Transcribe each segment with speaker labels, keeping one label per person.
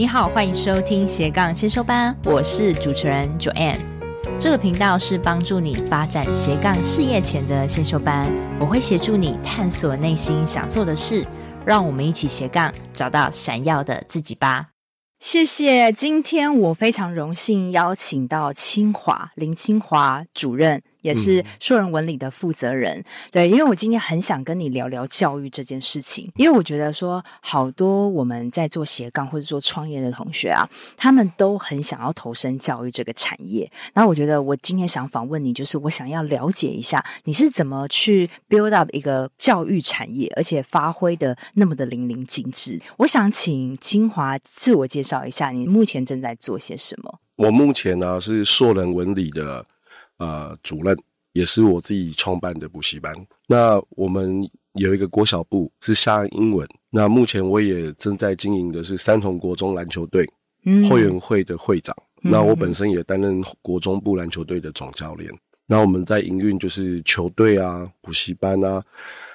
Speaker 1: 你好，欢迎收听斜杠先修班，我是主持人 Joanne。这个频道是帮助你发展斜杠事业前的先修班，我会协助你探索内心想做的事，让我们一起斜杠找到闪耀的自己吧。谢谢，今天我非常荣幸邀请到清华林清华主任。也是硕人文理的负责人，嗯，对，因为我今天很想跟你聊聊教育这件事情，因为我觉得说好多我们在做斜杠或者做创业的同学啊，他们都很想要投身教育这个产业。然后我觉得我今天想访问你，就是我想要了解一下你是怎么去 build up 一个教育产业，而且发挥的那么的淋漓尽致。我想请清华自我介绍一下，你目前正在做些什么？
Speaker 2: 我目前呢，啊，是硕人文理的。呃，主任也是我自己创办的补习班。那我们有一个国小部是夏安英文。那目前我也正在经营的是三重国中篮球队会员会的会长。嗯。那我本身也担任国中部篮球队的总教练。那我们在营运就是球队啊、补习班啊，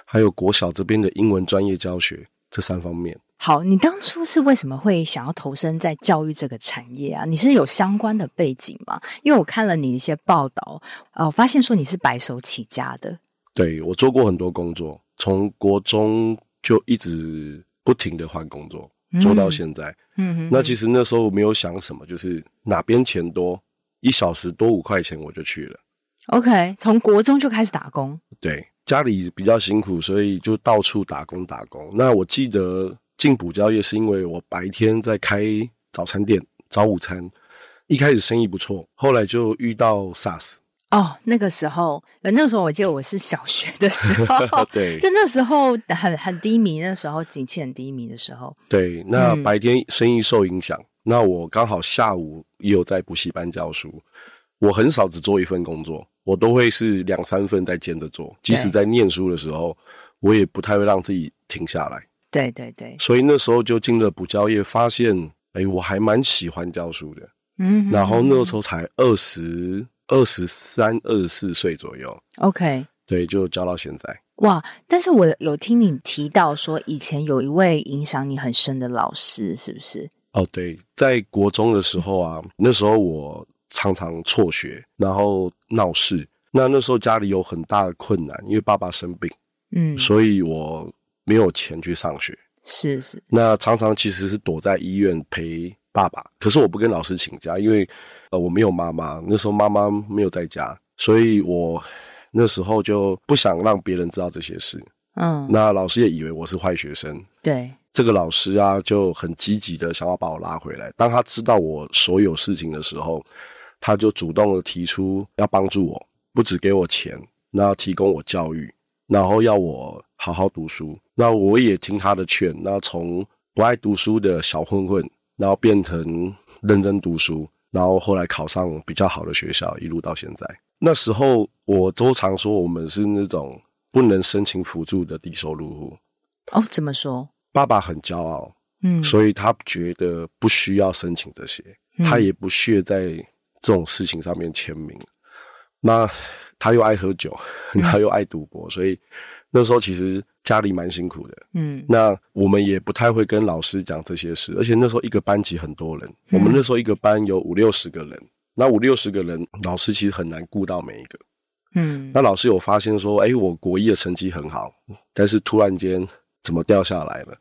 Speaker 2: 还有国小这边的英文专业教学这三方面。
Speaker 1: 好，你当初是为什么会想要投身在教育这个产业啊？你是有相关的背景吗？因为我看了你一些报道，呃，我发现说你是白手起家的。
Speaker 2: 对，我做过很多工作，从国中就一直不停的换工作，做到现在。嗯哼。那其实那时候没有想什么，就是哪边钱多，一小时多五块钱我就去了。
Speaker 1: OK，从国中就开始打工。
Speaker 2: 对，家里比较辛苦，所以就到处打工打工。那我记得。进补教业是因为我白天在开早餐店，早午餐，一开始生意不错，后来就遇到 SARS。
Speaker 1: 哦，那个时候，那个时候我记得我是小学的时候，
Speaker 2: 对，
Speaker 1: 就那时候很很低迷，那时候景气很低迷的时候。
Speaker 2: 对，那白天生意受影响，嗯，那我刚好下午也有在补习班教书，我很少只做一份工作，我都会是两三份在兼着做，即使在念书的时候，我也不太会让自己停下来。
Speaker 1: 对对对，
Speaker 2: 所以那时候就进了补教业，发现哎，我还蛮喜欢教书的。嗯，然后那个时候才二十二十三、二十四岁左右。
Speaker 1: OK，
Speaker 2: 对，就教到现在。
Speaker 1: 哇！但是我有听你提到说，以前有一位影响你很深的老师，是不是？
Speaker 2: 哦，对，在国中的时候啊，那时候我常常辍学，然后闹事。那那时候家里有很大的困难，因为爸爸生病，嗯，所以我。没有钱去上学，
Speaker 1: 是是。
Speaker 2: 那常常其实是躲在医院陪爸爸，可是我不跟老师请假，因为呃我没有妈妈，那时候妈妈没有在家，所以我那时候就不想让别人知道这些事。嗯，那老师也以为我是坏学生。
Speaker 1: 对，
Speaker 2: 这个老师啊就很积极的想要把我拉回来。当他知道我所有事情的时候，他就主动的提出要帮助我，不只给我钱，那要提供我教育，然后要我好好读书。那我也听他的劝，那从不爱读书的小混混，然后变成认真读书，然后后来考上比较好的学校，一路到现在。那时候我都常说，我们是那种不能申请辅助的低收入户。
Speaker 1: 哦，怎么说？
Speaker 2: 爸爸很骄傲，嗯，所以他觉得不需要申请这些，他也不屑在这种事情上面签名。那他又爱喝酒，他又爱赌博，所以那时候其实。家里蛮辛苦的，嗯，那我们也不太会跟老师讲这些事，而且那时候一个班级很多人，嗯，我们那时候一个班有五六十个人，那五六十个人，老师其实很难顾到每一个，嗯，那老师有发现说，哎，我国一的成绩很好，但是突然间怎么掉下来了？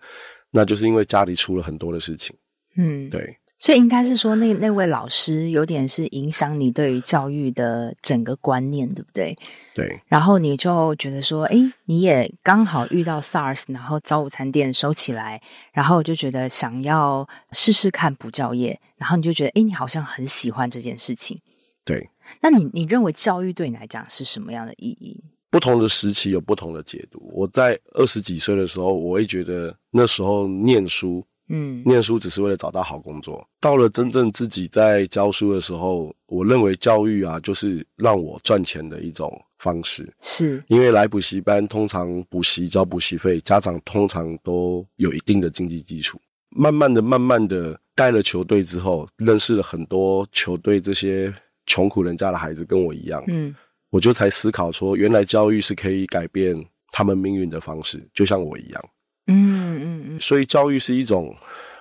Speaker 2: 那就是因为家里出了很多的事情，嗯，对。
Speaker 1: 所以应该是说那，那那位老师有点是影响你对于教育的整个观念，对不对？
Speaker 2: 对。然
Speaker 1: 后你就觉得说，诶，你也刚好遇到 SARS，然后早午餐店收起来，然后就觉得想要试试看补教业，然后你就觉得，诶，你好像很喜欢这件事情。
Speaker 2: 对。
Speaker 1: 那你你认为教育对你来讲是什么样的意义？
Speaker 2: 不同的时期有不同的解读。我在二十几岁的时候，我会觉得那时候念书。嗯，念书只是为了找到好工作。到了真正自己在教书的时候，我认为教育啊，就是让我赚钱的一种方式。
Speaker 1: 是，
Speaker 2: 因为来补习班，通常补习交补习费，家长通常都有一定的经济基础。慢慢的、慢慢的带了球队之后，认识了很多球队这些穷苦人家的孩子，跟我一样。嗯，我就才思考说，原来教育是可以改变他们命运的方式，就像我一样。嗯嗯嗯，所以教育是一种，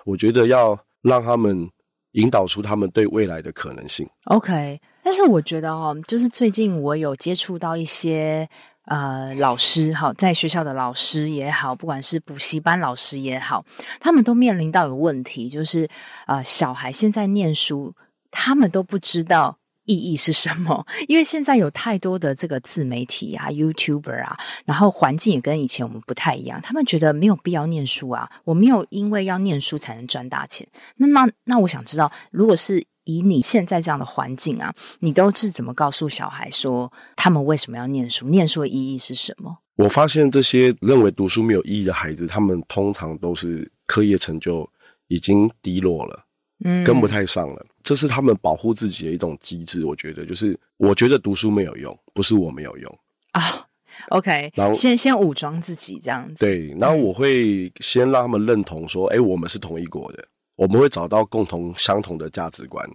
Speaker 2: 我觉得要让他们引导出他们对未来的可能性。
Speaker 1: OK，但是我觉得哦，就是最近我有接触到一些呃老师，好，在学校的老师也好，不管是补习班老师也好，他们都面临到一个问题，就是呃，小孩现在念书，他们都不知道。意义是什么？因为现在有太多的这个自媒体啊、YouTuber 啊，然后环境也跟以前我们不太一样。他们觉得没有必要念书啊，我没有因为要念书才能赚大钱。那那那，我想知道，如果是以你现在这样的环境啊，你都是怎么告诉小孩说他们为什么要念书？念书的意义是什么？
Speaker 2: 我发现这些认为读书没有意义的孩子，他们通常都是课业成就已经低落了。嗯，跟不太上了，这是他们保护自己的一种机制。我觉得，就是我觉得读书没有用，不是我没有用
Speaker 1: 啊。OK，然后先先武装自己这样子。
Speaker 2: 对，然后我会先让他们认同说，哎、嗯，我们是同一国的，我们会找到共同相同的价值观。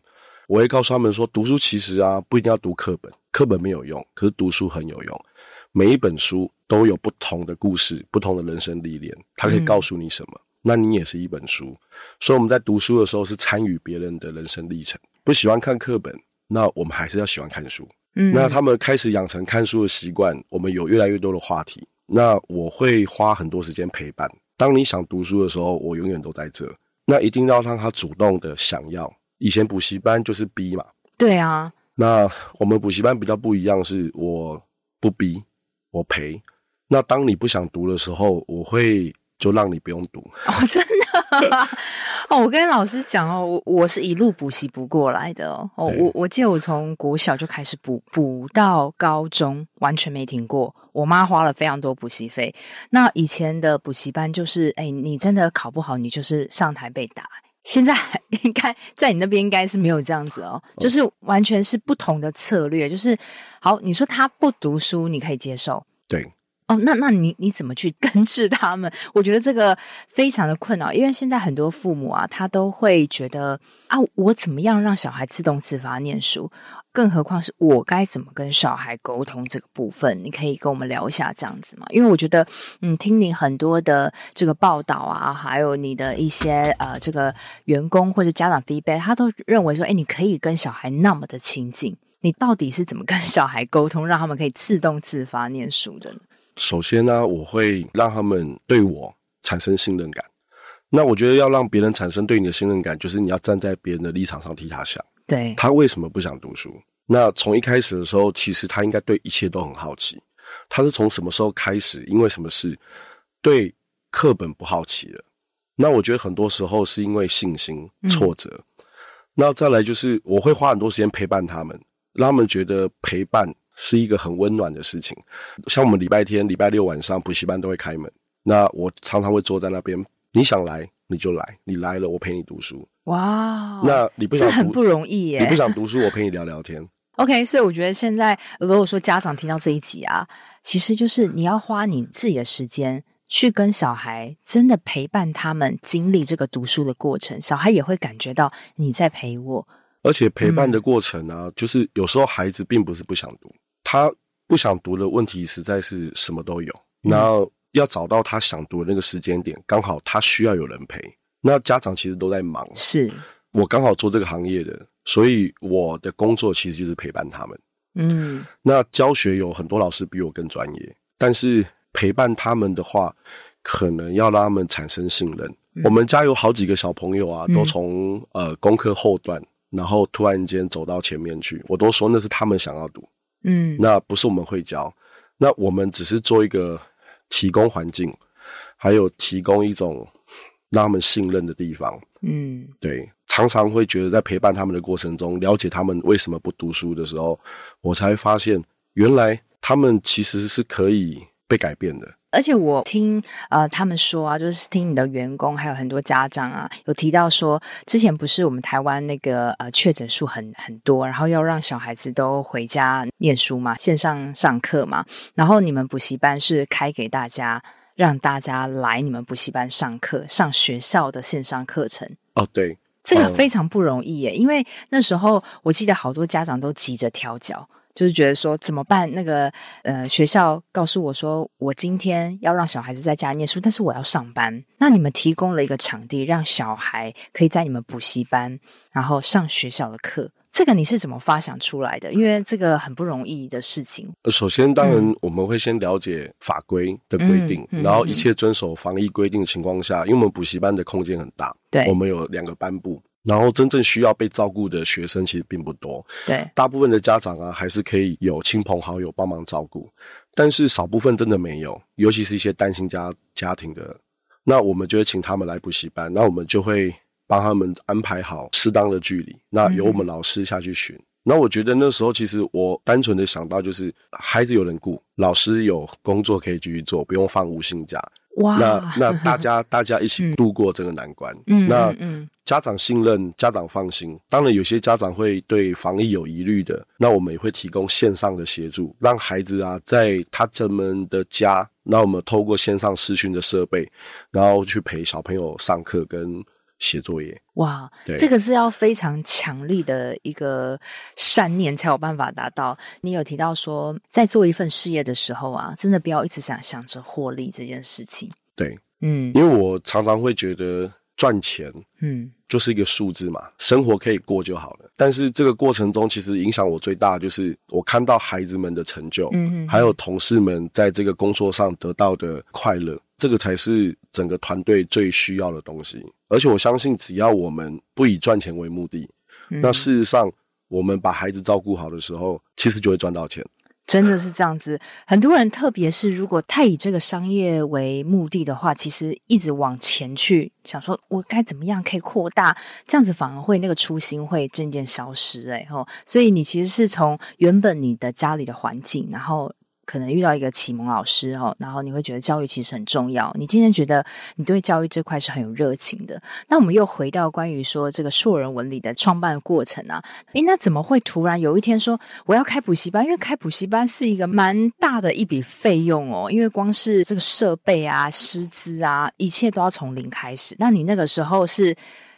Speaker 2: 我会告诉他们说，读书其实啊，不一定要读课本，课本没有用，可是读书很有用。每一本书都有不同的故事，不同的人生历练，它可以告诉你什么。嗯那你也是一本书，所以我们在读书的时候是参与别人的人生历程。不喜欢看课本，那我们还是要喜欢看书。嗯，那他们开始养成看书的习惯，我们有越来越多的话题。那我会花很多时间陪伴。当你想读书的时候，我永远都在这。那一定要让他主动的想要。以前补习班就是逼嘛。
Speaker 1: 对啊。
Speaker 2: 那我们补习班比较不一样，是我不逼，我陪。那当你不想读的时候，我会。就让你不用读
Speaker 1: 哦，真的 哦！我跟老师讲哦，我我是一路补习补过来的哦。哦，我我记得我从国小就开始补，补到高中完全没停过。我妈花了非常多补习费。那以前的补习班就是，哎，你真的考不好，你就是上台被打。现在应该在你那边应该是没有这样子哦，就是完全是不同的策略。就是好，你说他不读书，你可以接受。
Speaker 2: 对。
Speaker 1: 哦，那那你你怎么去根治他们？我觉得这个非常的困扰，因为现在很多父母啊，他都会觉得啊，我怎么样让小孩自动自发念书？更何况是我该怎么跟小孩沟通这个部分？你可以跟我们聊一下这样子吗？因为我觉得，嗯，听你很多的这个报道啊，还有你的一些呃，这个员工或者家长 feedback，他都认为说，哎，你可以跟小孩那么的亲近，你到底是怎么跟小孩沟通，让他们可以自动自发念书的呢？
Speaker 2: 首先呢，我会让他们对我产生信任感。那我觉得要让别人产生对你的信任感，就是你要站在别人的立场上替他想。
Speaker 1: 对，
Speaker 2: 他为什么不想读书？那从一开始的时候，其实他应该对一切都很好奇。他是从什么时候开始？因为什么事对课本不好奇了？那我觉得很多时候是因为信心挫折。嗯。那再来就是我会花很多时间陪伴他们，让他们觉得陪伴。是一个很温暖的事情，像我们礼拜天、礼拜六晚上补习班都会开门，那我常常会坐在那边。你想来你就来，你来了我陪你读书。
Speaker 1: 哇，
Speaker 2: 那你不想读，
Speaker 1: 这很不容易耶。
Speaker 2: 你不想读书，我陪你聊聊天。
Speaker 1: OK，所以我觉得现在如果说家长听到这一集啊，其实就是你要花你自己的时间去跟小孩真的陪伴他们经历这个读书的过程，小孩也会感觉到你在陪我。
Speaker 2: 而且陪伴的过程啊，嗯、就是有时候孩子并不是不想读。他不想读的问题实在是什么都有，然后要找到他想读的那个时间点，刚好他需要有人陪。那家长其实都在忙，
Speaker 1: 是
Speaker 2: 我刚好做这个行业的，所以我的工作其实就是陪伴他们。嗯，那教学有很多老师比我更专业，但是陪伴他们的话，可能要让他们产生信任。嗯、我们家有好几个小朋友啊，都从、嗯、呃功课后段，然后突然间走到前面去，我都说那是他们想要读。嗯，那不是我们会教，那我们只是做一个提供环境，还有提供一种让他们信任的地方。嗯，对，常常会觉得在陪伴他们的过程中，了解他们为什么不读书的时候，我才发现原来他们其实是可以被改变的。
Speaker 1: 而且我听呃他们说啊，就是听你的员工还有很多家长啊，有提到说，之前不是我们台湾那个呃确诊数很很多，然后要让小孩子都回家念书嘛，线上上课嘛，然后你们补习班是开给大家，让大家来你们补习班上课，上学校的线上课程。
Speaker 2: 哦，对，
Speaker 1: 这个非常不容易耶，因为那时候我记得好多家长都急着调脚。就是觉得说怎么办？那个呃，学校告诉我说，我今天要让小孩子在家念书，但是我要上班。那你们提供了一个场地，让小孩可以在你们补习班，然后上学校的课。这个你是怎么发想出来的？因为这个很不容易的事情。
Speaker 2: 首先，当然我们会先了解法规的规定，嗯、然后一切遵守防疫规定的情况下，因为我们补习班的空间很大，对，我们有两个班部。然后真正需要被照顾的学生其实并不多，
Speaker 1: 对，
Speaker 2: 大部分的家长啊还是可以有亲朋好友帮忙照顾，但是少部分真的没有，尤其是一些单亲家家庭的，那我们就会请他们来补习班，那我们就会帮他们安排好适当的距离，那由我们老师下去巡。嗯、那我觉得那时候其实我单纯的想到就是孩子有人顾，老师有工作可以继续做，不用放无薪假。哇，那那大 家大家一起度过这个难关。嗯，那家长信任，家长放心。当然，有些家长会对防疫有疑虑的，那我们也会提供线上的协助，让孩子啊在他们的家，那我们透过线上视讯的设备，然后去陪小朋友上课跟。写作业
Speaker 1: 哇，对，这个是要非常强力的一个善念才有办法达到。你有提到说，在做一份事业的时候啊，真的不要一直想想着获利这件事情。
Speaker 2: 对，嗯，因为我常常会觉得赚钱，嗯，就是一个数字嘛，生活可以过就好了。但是这个过程中，其实影响我最大的就是我看到孩子们的成就，嗯嗯，还有同事们在这个工作上得到的快乐。这个才是整个团队最需要的东西，而且我相信，只要我们不以赚钱为目的，嗯、那事实上，我们把孩子照顾好的时候，其实就会赚到钱。
Speaker 1: 真的是这样子，很多人，特别是如果太以这个商业为目的的话，其实一直往前去想说，我该怎么样可以扩大，这样子反而会那个初心会渐渐消失，欸。哎吼，所以你其实是从原本你的家里的环境，然后。可能遇到一个启蒙老师哦，然后你会觉得教育其实很重要。你今天觉得你对教育这块是很有热情的。那我们又回到关于说这个硕人文理的创办过程啊，诶，那怎么会突然有一天说我要开补习班？因为开补习班是一个蛮大的一笔费用哦，因为光是这个设备啊、师资啊，一切都要从零开始。那你那个时候是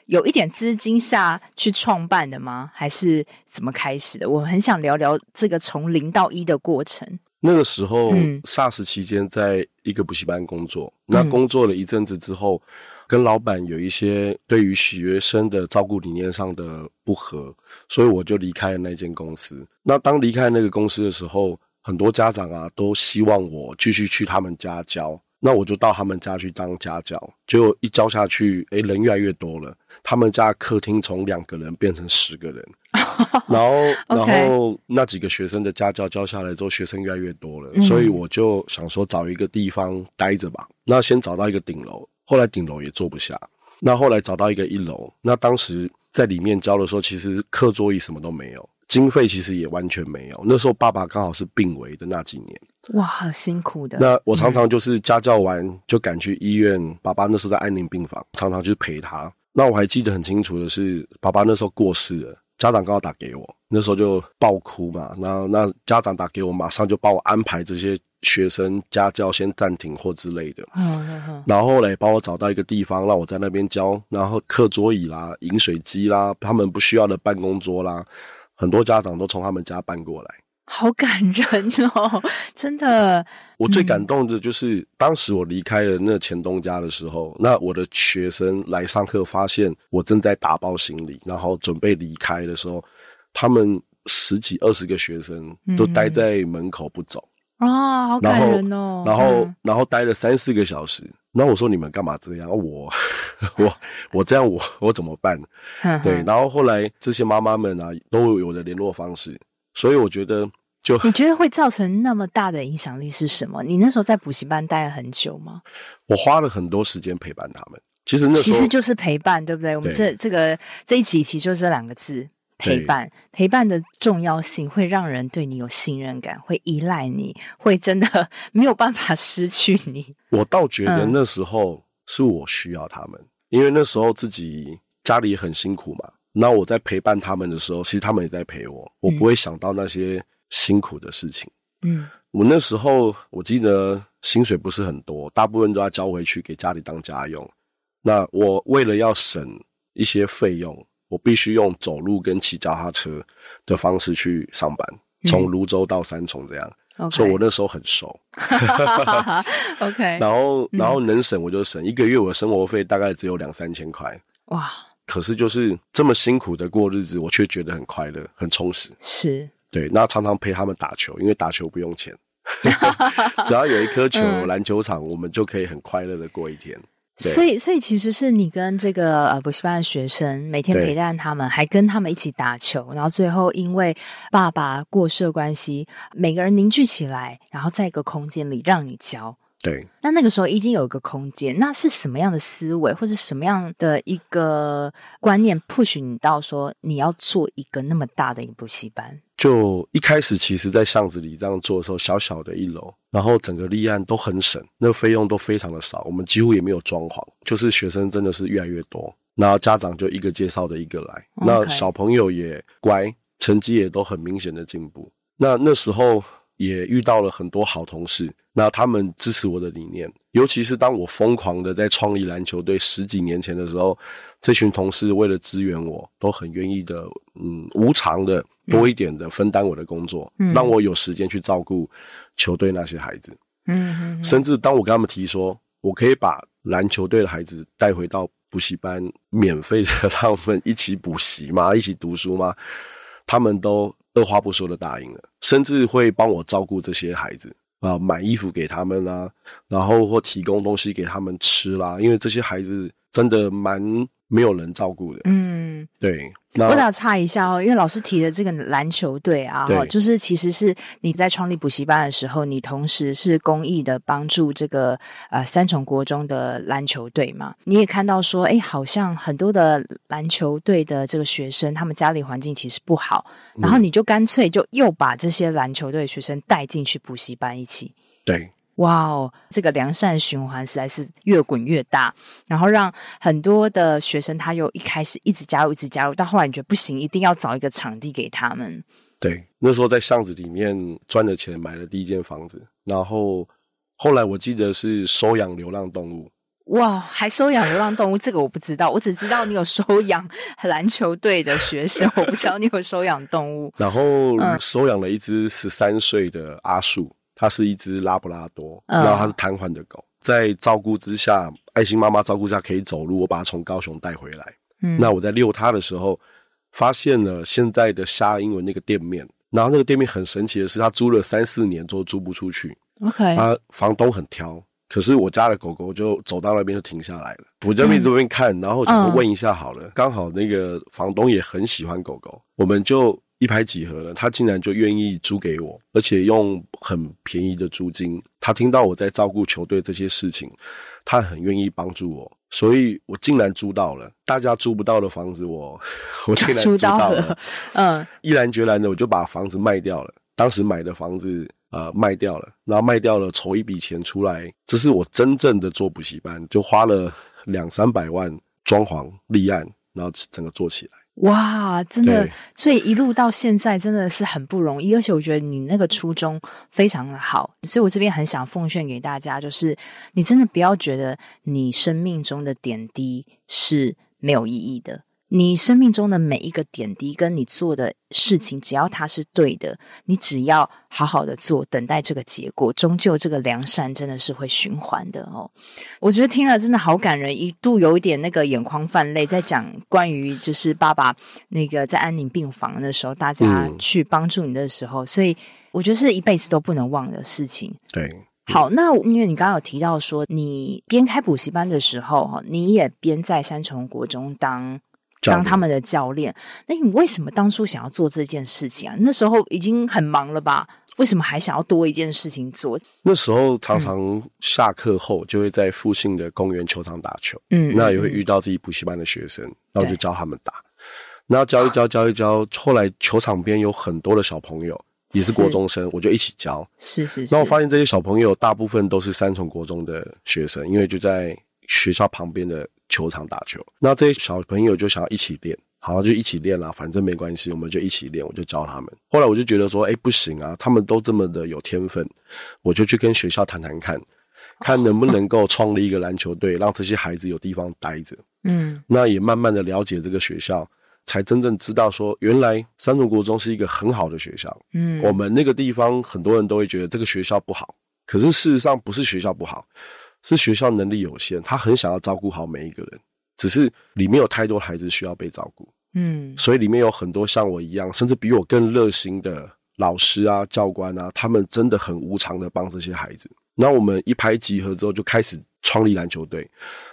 Speaker 1: 有一点资金下去创办的吗？还是怎么开始的？我很想聊聊这个从零到一的过程。
Speaker 2: 那个时候，SARS 期间，在一个补习班工作。嗯、那工作了一阵子之后，跟老板有一些对于学生的照顾理念上的不合，所以我就离开了那间公司。那当离开那个公司的时候，很多家长啊都希望我继续去他们家教，那我就到他们家去当家教。结果一教下去，诶，人越来越多了，他们家客厅从两个人变成十个人。然后，然后那几个学生的家教教下来之后，学生越来越多了，所以我就想说找一个地方待着吧。那先找到一个顶楼，后来顶楼也坐不下。那后来找到一个一楼，那当时在里面教的时候，其实课桌椅什么都没有，经费其实也完全没有。那时候爸爸刚好是病危的那几年，
Speaker 1: 哇，好辛苦的。
Speaker 2: 那我常常就是家教完就赶去医院，爸爸那时候在安宁病房，常常去陪他。那我还记得很清楚的是，爸爸那时候过世了。家长刚好打给我，那时候就爆哭嘛。然后那家长打给我，马上就帮我安排这些学生家教先暂停或之类的。嗯嗯嗯。然后后来帮我找到一个地方，让我在那边教。然后课桌椅啦、饮水机啦，他们不需要的办公桌啦，很多家长都从他们家搬过来。
Speaker 1: 好感人哦，真的。
Speaker 2: 我最感动的就是、嗯、当时我离开了那前东家的时候，那我的学生来上课，发现我正在打包行李，然后准备离开的时候，他们十几二十个学生都待在门口不走
Speaker 1: 啊、嗯哦，好感人哦。
Speaker 2: 然后，然后，嗯、然后待了三四个小时。那我说你们干嘛这样？我，我，我这样我我怎么办？对。然后后来这些妈妈们啊，都有我的联络方式，所以我觉得。就
Speaker 1: 你觉得会造成那么大的影响力是什么？你那时候在补习班待了很久吗？
Speaker 2: 我花了很多时间陪伴他们。其实那
Speaker 1: 其实就是陪伴，对不对？对我们这这个这一集其实就是这两个字：陪伴。陪伴的重要性会让人对你有信任感，会依赖你，会真的 没有办法失去你。
Speaker 2: 我倒觉得那时候是我需要他们，嗯、因为那时候自己家里也很辛苦嘛。那我在陪伴他们的时候，其实他们也在陪我。我不会想到那些。嗯辛苦的事情，嗯，我那时候我记得薪水不是很多，大部分都要交回去给家里当家用。那我为了要省一些费用，我必须用走路跟骑脚踏车的方式去上班。从泸州到三重这样。Okay. 所以我那时候很熟。
Speaker 1: OK，
Speaker 2: 然后然后能省我就省，一个月我的生活费大概只有两三千块。
Speaker 1: 哇！
Speaker 2: 可是就是这么辛苦的过日子，我却觉得很快乐、很充实。
Speaker 1: 是。
Speaker 2: 对，那常常陪他们打球，因为打球不用钱，只要有一颗球，篮球场，我们就可以很快乐的过一天。
Speaker 1: 所以，所以其实是你跟这个呃补习班的学生每天陪伴他们，还跟他们一起打球，然后最后因为爸爸过世的关系，每个人凝聚起来，然后在一个空间里让你教。
Speaker 2: 对，
Speaker 1: 那那个时候已经有一个空间，那是什么样的思维，或是什么样的一个观念 push 你到说你要做一个那么大的一个补习班？
Speaker 2: 就一开始，其实，在巷子里这样做的时候，小小的一楼，然后整个立案都很省，那个费用都非常的少，我们几乎也没有装潢，就是学生真的是越来越多，然后家长就一个介绍的一个来，那小朋友也乖，成绩也都很明显的进步。那那时候也遇到了很多好同事，那他们支持我的理念，尤其是当我疯狂的在创立篮球队十几年前的时候，这群同事为了支援我，都很愿意的，嗯，无偿的。多一点的分担我的工作，嗯，让我有时间去照顾球队那些孩子，嗯，嗯，甚至当我跟他们提说，我可以把篮球队的孩子带回到补习班，免费的让他们一起补习吗？一起读书吗？他们都二话不说的答应了，甚至会帮我照顾这些孩子啊，买衣服给他们啦，然后或提供东西给他们吃啦，因为这些孩子真的蛮没有人照顾的，嗯，对。
Speaker 1: 我打岔一下哦，因为老师提的这个篮球队啊，就是其实是你在创立补习班的时候，你同时是公益的帮助这个呃三重国中的篮球队嘛。你也看到说，哎，好像很多的篮球队的这个学生，他们家里环境其实不好，然后你就干脆就又把这些篮球队的学生带进去补习班一起。
Speaker 2: 对。
Speaker 1: 哇哦，这个良善循环实在是越滚越大，然后让很多的学生他又一开始一直加入，一直加入，到后来你觉得不行，一定要找一个场地给他们。
Speaker 2: 对，那时候在巷子里面赚了钱买了第一间房子，然后后来我记得是收养流浪动物。
Speaker 1: 哇，还收养流浪动物？这个我不知道，我只知道你有收养 篮球队的学生，我不知道你有收养动物。
Speaker 2: 然后收养了一只十三岁的阿树。它是一只拉布拉多，然后它是瘫痪的狗，在照顾之下，爱心妈妈照顾下可以走路。我把它从高雄带回来，嗯，那我在遛它的时候，发现了现在的虾英文那个店面，然后那个店面很神奇的是，它租了三四年都租不出去。
Speaker 1: OK，
Speaker 2: 它房东很挑，可是我家的狗狗就走到那边就停下来了。我在那边这边看，然后就问一下好了，刚好那个房东也很喜欢狗狗，我们就。一拍即合了，他竟然就愿意租给我，而且用很便宜的租金。他听到我在照顾球队这些事情，他很愿意帮助我，所以我竟然租到了大家租不到的房子我，我我竟然租到了，到了嗯，毅然决然的我就把房子卖掉了。当时买的房子呃卖掉了，然后卖掉了筹一笔钱出来，这是我真正的做补习班，就花了两三百万装潢立案，然后整个做起来。
Speaker 1: 哇，真的，所以一路到现在真的是很不容易，而且我觉得你那个初衷非常的好，所以我这边很想奉劝给大家，就是你真的不要觉得你生命中的点滴是没有意义的。你生命中的每一个点滴，跟你做的事情，只要它是对的，你只要好好的做，等待这个结果，终究这个良善真的是会循环的哦。我觉得听了真的好感人，一度有一点那个眼眶泛泪，在讲关于就是爸爸那个在安宁病房的时候，大家去帮助你的时候，嗯、所以我觉得是一辈子都不能忘的事情。
Speaker 2: 对，
Speaker 1: 好，那因为你刚刚有提到说，你边开补习班的时候，哈，你也边在三重国中当。当他们的教练，那你为什么当初想要做这件事情啊？那时候已经很忙了吧？为什么还想要多一件事情做？
Speaker 2: 那时候常常下课后就会在附近的公园球场打球，嗯，那也会遇到自己补习班的学生，然后就教他们打，然后教一教，教一教。后来球场边有很多的小朋友，也是国中生，我就一起教。
Speaker 1: 是是是。
Speaker 2: 那我发现这些小朋友大部分都是三重国中的学生，因为就在学校旁边的。球场打球，那这些小朋友就想要一起练，好，就一起练啦，反正没关系，我们就一起练，我就教他们。后来我就觉得说，哎，不行啊，他们都这么的有天分，我就去跟学校谈谈看，看能不能够创立一个篮球队，让这些孩子有地方待着。嗯，那也慢慢的了解这个学校，才真正知道说，原来三重国中是一个很好的学校。嗯，我们那个地方很多人都会觉得这个学校不好，可是事实上不是学校不好，是学校能力有限，他很想要照顾好每一个人，只是里面有太多孩子需要被照顾。嗯，所以里面有很多像我一样，甚至比我更热心的老师啊、教官啊，他们真的很无偿的帮这些孩子。那我们一拍即合之后，就开始创立篮球队。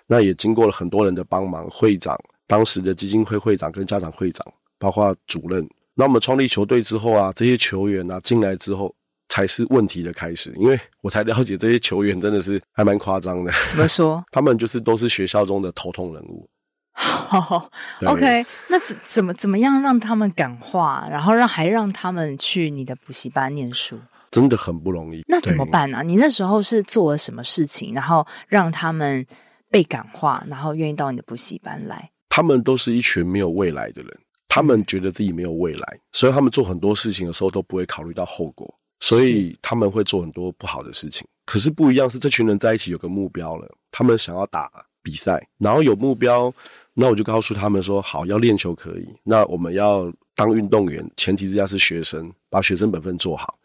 Speaker 2: 那也经过了很多人的帮忙，会长。当时的基金会会长跟家长会长，包括主任。那我们创立球队之后啊，这些球员啊进来之后，才是问题的开始。因为我才了解这些球员真的是还蛮夸张的。
Speaker 1: 怎么说？
Speaker 2: 他们就是都是学校中的头痛人物。
Speaker 1: 好，OK，那怎怎么怎么样让他们感化，然后让还让他们去你的补习班念书？
Speaker 2: 真的很不容易。
Speaker 1: 那怎么办呢、啊？你那时候是做了什么事情，然后让他们被感化，然后愿意到你的补习班来？
Speaker 2: 他们都是一群没有未来的人，他们觉得自己没有未来，所以他们做很多事情的时候都不会考虑到后果，所以他们会做很多不好的事情。可是不一样是，这群人在一起有个目标了，他们想要打比赛，然后有目标，那我就告诉他们说：好，要练球可以，那我们要当运动员，前提之下是学生，把学生本分做好，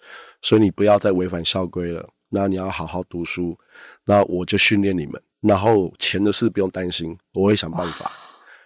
Speaker 2: 所以你不要再违反校规了。那你要好好读书，那我就训练你们，然后钱的事不用担心，我会想办法。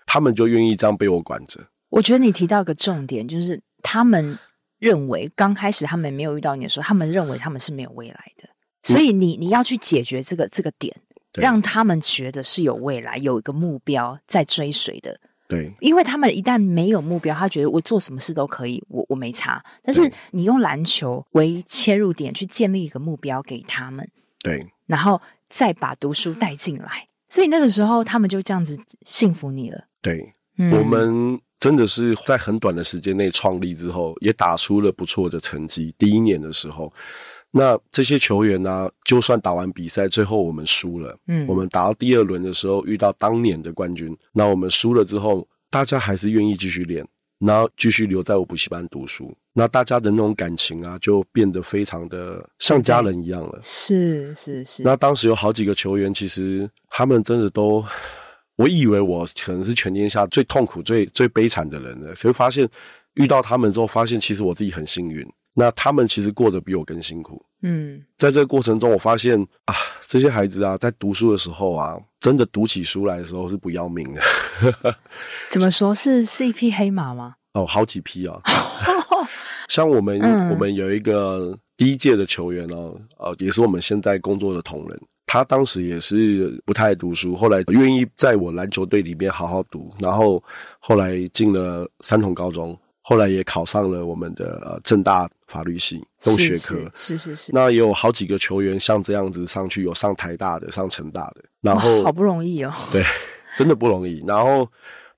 Speaker 2: 他们就愿意这样被我管着。
Speaker 1: 我觉得你提到一个重点，就是他们认为刚开始他们没有遇到你的时候，他们认为他们是没有未来的。所以你你要去解决这个这个点，让他们觉得是有未来，有一个目标在追随的。
Speaker 2: 对，
Speaker 1: 因为他们一旦没有目标，他觉得我做什么事都可以，我我没差。但是你用篮球为切入点去建立一个目标给他们，
Speaker 2: 对，
Speaker 1: 然后再把读书带进来，所以那个时候他们就这样子信服你了。
Speaker 2: 对，嗯，我们真的是在很短的时间内创立之后，也打出了不错的成绩。第一年的时候，那这些球员呢，啊，就算打完比赛，最后我们输了，嗯，我们打到第二轮的时候遇到当年的冠军，那我们输了之后，大家还是愿意继续练，然后继续留在我补习班读书。那大家的那种感情啊，就变得非常的像家人一样了。
Speaker 1: 是是是。
Speaker 2: 那当时有好几个球员，其实他们真的都。我以为我可能是全天下最痛苦、最最悲惨的人了，所以发现遇到他们之后，发现其实我自己很幸运。那他们其实过得比我更辛苦。嗯，在这个过程中，我发现啊，这些孩子啊，在读书的时候啊，真的读起书来的时候是不要命的。
Speaker 1: 怎么说？是是一匹黑马吗？
Speaker 2: 哦，好几匹啊！像我们、嗯，我们有一个第一届的球员哦，呃，也是我们现在工作的同仁。他当时也是不太读书，后来愿意在我篮球队里面好好读，然后后来进了三重高中，后来也考上了我们的呃政大法律系动学科，
Speaker 1: 是是是，是。
Speaker 2: 那也有好几个球员像这样子上去，有上台大的，上成大的，然后
Speaker 1: 好不容易哦，
Speaker 2: 对，真的不容易。然后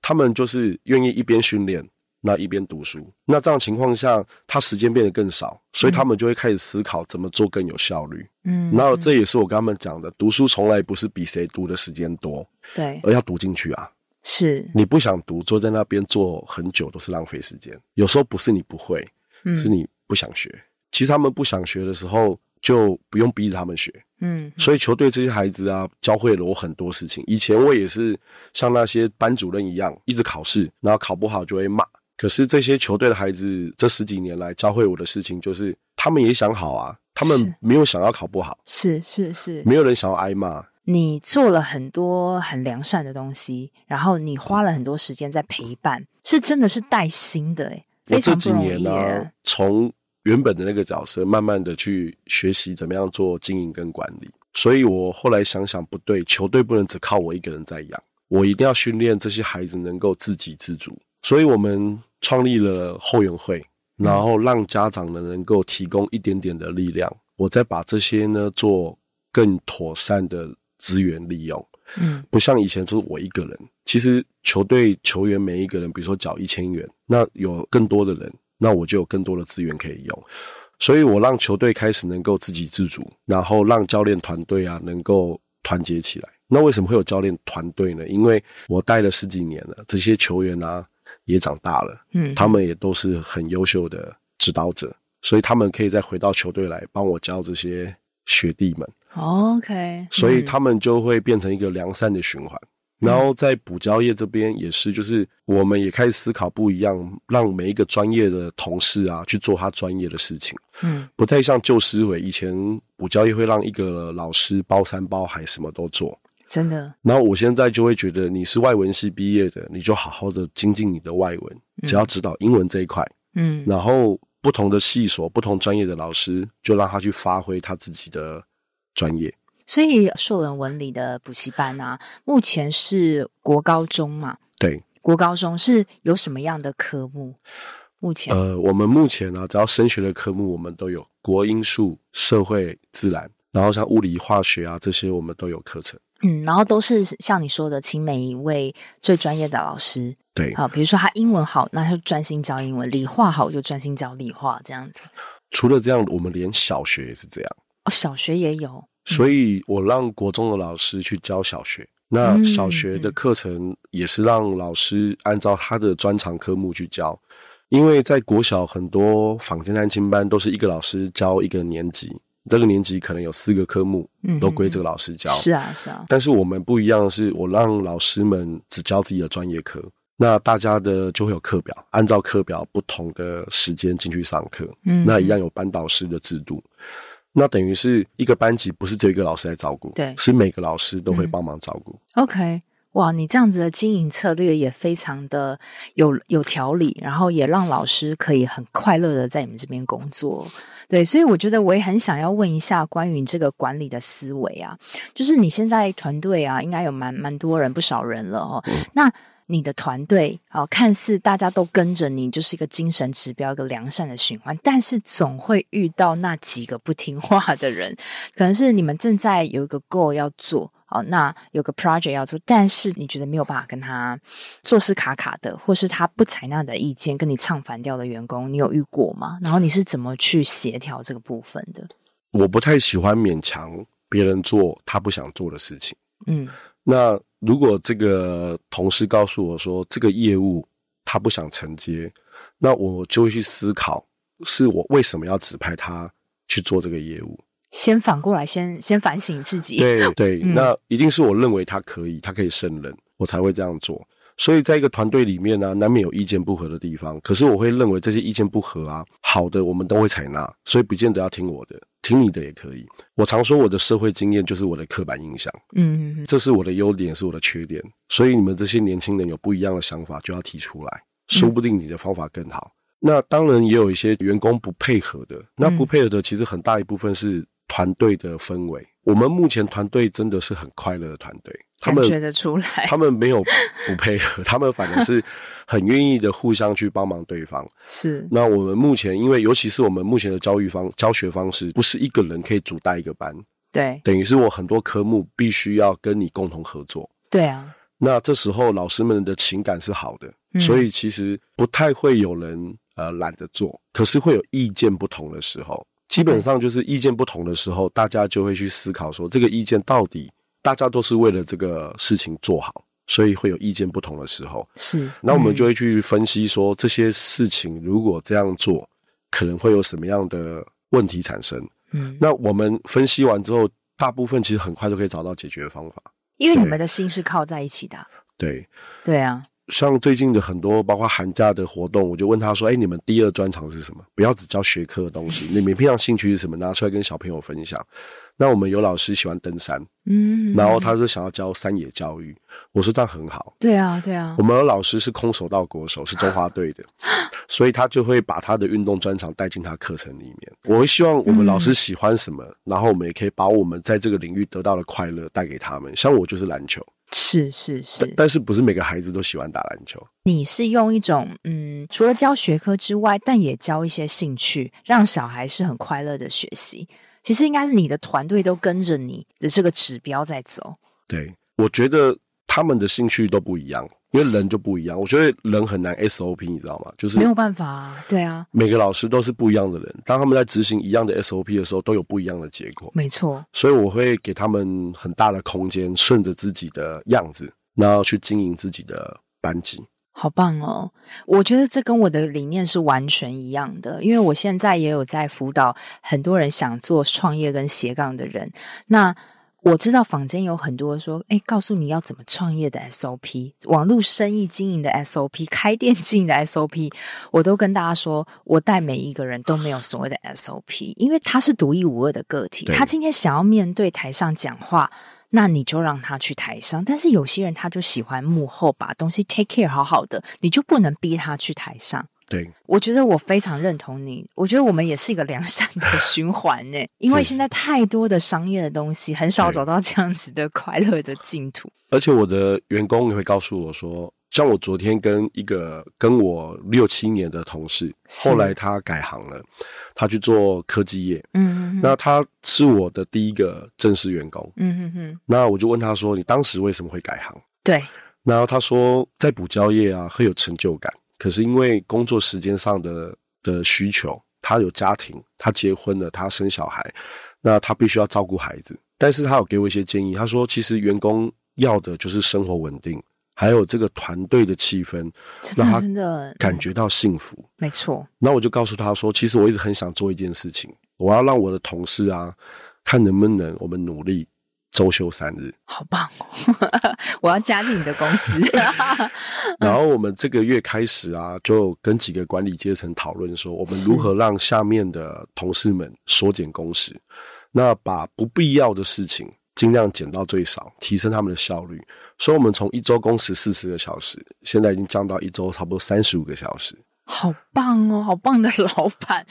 Speaker 2: 他们就是愿意一边训练。那一边读书，那这样情况下，他时间变得更少，所以他们就会开始思考怎么做更有效率。嗯，那这也是我跟他们讲的，读书从来不是比谁读的时间多，
Speaker 1: 对，
Speaker 2: 而要读进去啊。
Speaker 1: 是，
Speaker 2: 你不想读，坐在那边坐很久都是浪费时间。有时候不是你不会，是你不想学。嗯。其实他们不想学的时候，就不用逼着他们学。嗯，所以球队这些孩子啊，教会了我很多事情。以前我也是像那些班主任一样，一直考试，然后考不好就会骂。可是这些球队的孩子，这十几年来教会我的事情，就是他们也想好啊，他们没有想要考不好，
Speaker 1: 是是是，
Speaker 2: 没有人想要挨骂。
Speaker 1: 你做了很多很良善的东西，然后你花了很多时间在陪伴，是真的是带心的诶。
Speaker 2: 我这几年呢、啊，从原本的那个角色，慢慢的去学习怎么样做经营跟管理。所以我后来想想不对，球队不能只靠我一个人在养，我一定要训练这些孩子能够自给自足。所以我们。创立了后援会，然后让家长呢能够提供一点点的力量，我再把这些呢做更妥善的资源利用。嗯，不像以前就是我一个人。其实球队球员每一个人，比如说缴一千元，那有更多的人，那我就有更多的资源可以用。所以我让球队开始能够自给自足，然后让教练团队啊能够团结起来。那为什么会有教练团队呢？因为我带了十几年了，这些球员啊。也长大了，嗯，他们也都是很优秀的指导者，所以他们可以再回到球队来帮我教这些学弟们。
Speaker 1: OK，
Speaker 2: 所以他们就会变成一个良善的循环。然后在补教业这边也是，就是我们也开始思考不一样，让每一个专业的同事啊去做他专业的事情。嗯，不太像旧思维，以前补教业会让一个老师包山包海，什么都做。
Speaker 1: 真的。
Speaker 2: 然后我现在就会觉得，你是外文系毕业的，你就好好的精进你的外文，只要指导英文这一块。嗯，然后不同的系所、不同专业的老师，就让他去发挥他自己的专业。
Speaker 1: 所以硕人文理的补习班啊，目前是国高中嘛？
Speaker 2: 对，
Speaker 1: 国高中是有什么样的科目？目前
Speaker 2: 呃，我们目前呢、啊，只要升学的科目，我们都有国英数、社会、自然，然后像物理、化学啊这些，我们都有课程。
Speaker 1: 嗯，然后都是像你说的，请每一位最专业的老师。
Speaker 2: 对，
Speaker 1: 好，比如说他英文好，那他就专心教英文；理化好，就专心教理化，这样子。
Speaker 2: 除了这样，我们连小学也是这样。
Speaker 1: 哦，小学也有。
Speaker 2: 所以我让国中的老师去教小学，那小学的课程也是让老师按照他的专长科目去教，因为在国小很多坊间安亲班都是一个老师教一个年级，这个年级可能有四个科目，都归这个老师教。
Speaker 1: 是啊，是啊。
Speaker 2: 但是我们不一样的是，我让老师们只教自己的专业科，那大家的就会有课表，按照课表不同的时间进去上课，嗯，那一样有班导师的制度。那等于是一个班级，不是只有一个老师来照顾，
Speaker 1: 对，
Speaker 2: 是每个老师都会帮忙照顾。
Speaker 1: 嗯。OK，哇，你这样子的经营策略也非常的有有条理，然后也让老师可以很快乐的在你们这边工作。对，所以我觉得我也很想要问一下关于这个管理的思维啊，就是你现在团队啊，应该有蛮蛮多人，不少人了哦。嗯、那你的团队啊，看似大家都跟着你，就是一个精神指标，一个良善的循环。但是总会遇到那几个不听话的人，可能是你们正在有一个 goal 要做，哦，那有个 project 要做，但是你觉得没有办法跟他做事卡卡的，或是他不采纳的意见，跟你唱反调的员工，你有遇过吗？然后你是怎么去协调这个部分的？
Speaker 2: 我不太喜欢勉强别人做他不想做的事情。嗯，那。如果这个同事告诉我说这个业务他不想承接，那我就会去思考，是我为什么要指派他去做这个业务？
Speaker 1: 先反过来先，先先反省自己。
Speaker 2: 对对，嗯，那一定是我认为他可以，他可以胜任，我才会这样做。所以在一个团队里面呢，难免有意见不合的地方。可是我会认为这些意见不合啊，好的我们都会采纳，所以不见得要听我的。听你的也可以。我常说我的社会经验就是我的刻板印象，嗯，嗯，这是我的优点，是我的缺点。所以你们这些年轻人有不一样的想法，就要提出来，说不定你的方法更好。嗯、那当然也有一些员工不配合的，那不配合的其实很大一部分是团队的氛围。我们目前团队真的是很快乐的团队。他们
Speaker 1: 觉得出来，
Speaker 2: 他们没有 不配合，他们反而是很愿意的互相去帮忙对方。
Speaker 1: 是。
Speaker 2: 那我们目前，因为尤其是我们目前的教育方教学方式，不是一个人可以主带一个班。
Speaker 1: 对。
Speaker 2: 等于是我很多科目必须要跟你共同合作。
Speaker 1: 对啊。
Speaker 2: 那这时候老师们的情感是好的，嗯、所以其实不太会有人呃懒得做，可是会有意见不同的时候，基本上就是意见不同的时候，大家就会去思考说这个意见到底。大家都是为了这个事情做好，所以会有意见不同的时候。
Speaker 1: 是，
Speaker 2: 那我们就会去分析说，这些事情如果这样做，可能会有什么样的问题产生。嗯，那我们分析完之后，大部分其实很快就可以找到解决的方法。
Speaker 1: 因为你们的心是靠在一起的。
Speaker 2: 对，
Speaker 1: 对啊。
Speaker 2: 像最近的很多，包括寒假的活动，我就问他说：“哎，你们第二专长是什么？不要只教学科的东西，你们平常兴趣是什么？拿出来跟小朋友分享。”那我们有老师喜欢登山，嗯，然后他是想要教山野教育，我说这样很好。
Speaker 1: 对啊，对啊。
Speaker 2: 我们有老师是空手道国手，是中华队的，所以他就会把他的运动专长带进他课程里面。我会希望我们老师喜欢什么，然后我们也可以把我们在这个领域得到的快乐带给他们。像我就是篮球，
Speaker 1: 是是是，
Speaker 2: 但，但是不是每个孩子都喜欢打篮球。
Speaker 1: 你是用一种嗯，除了教学科之外，但也教一些兴趣，让小孩是很快乐的学习。其实应该是你的团队都跟着你的这个指标在走。
Speaker 2: 对，我觉得他们的兴趣都不一样，因为人就不一样。我觉得人很难 SOP，你知道吗？就是
Speaker 1: 没有办法啊。对啊，
Speaker 2: 每个老师都是不一样的人，当他们在执行一样的 SOP 的时候，都有不一样的结果。
Speaker 1: 没错。
Speaker 2: 所以我会给他们很大的空间，顺着自己的样子，然后去经营自己的班级。
Speaker 1: 好棒哦！我觉得这跟我的理念是完全一样的，因为我现在也有在辅导很多人想做创业跟斜杠的人。那我知道坊间有很多说，哎，告诉你要怎么创业的 SOP，网络生意经营的 SOP，开店经营的 SOP，我都跟大家说，我带每一个人都没有所谓的 SOP，因为他是独一无二的个体，他今天想要面对台上讲话，那你就让他去台上。但是有些人他就喜欢幕后把东西 take care 好好的，你就不能逼他去台上。
Speaker 2: 对，
Speaker 1: 我觉得我非常认同你。我觉得我们也是一个良善的 循环呢，因为现在太多的商业的东西，很少走到这样子的快乐的净土。
Speaker 2: 而且我的员工也会告诉我说，像我昨天跟一个跟我六七年的同事，后来他改行了，他去做科技业。嗯嗯。那他是我的第一个正式员工。嗯嗯嗯。那我就问他说：“你当时为什么会改行？”
Speaker 1: 对。
Speaker 2: 然后他说：“在补教业啊，很有成就感。”可是因为工作时间上的的需求，他有家庭，他结婚了，他生小孩，那他必须要照顾孩子。但是他有给我一些建议，他说其实员工要的就是生活稳定，还有这个团队的气氛，让他真的感觉到幸福。
Speaker 1: 没错。
Speaker 2: 那我就告诉他说，其实我一直很想做一件事情，我要让我的同事啊，看能不能我们努力。周休三日，
Speaker 1: 好棒哦！我要加进你的公司。
Speaker 2: 然后我们这个月开始啊，就跟几个管理阶层讨论说，我们如何让下面的同事们缩减工时，那把不必要的事情尽量减到最少，提升他们的效率。所以，我们从一周工时四十个小时，现在已经降到一周差不多三十五个小时。
Speaker 1: 好棒哦！好棒的老板。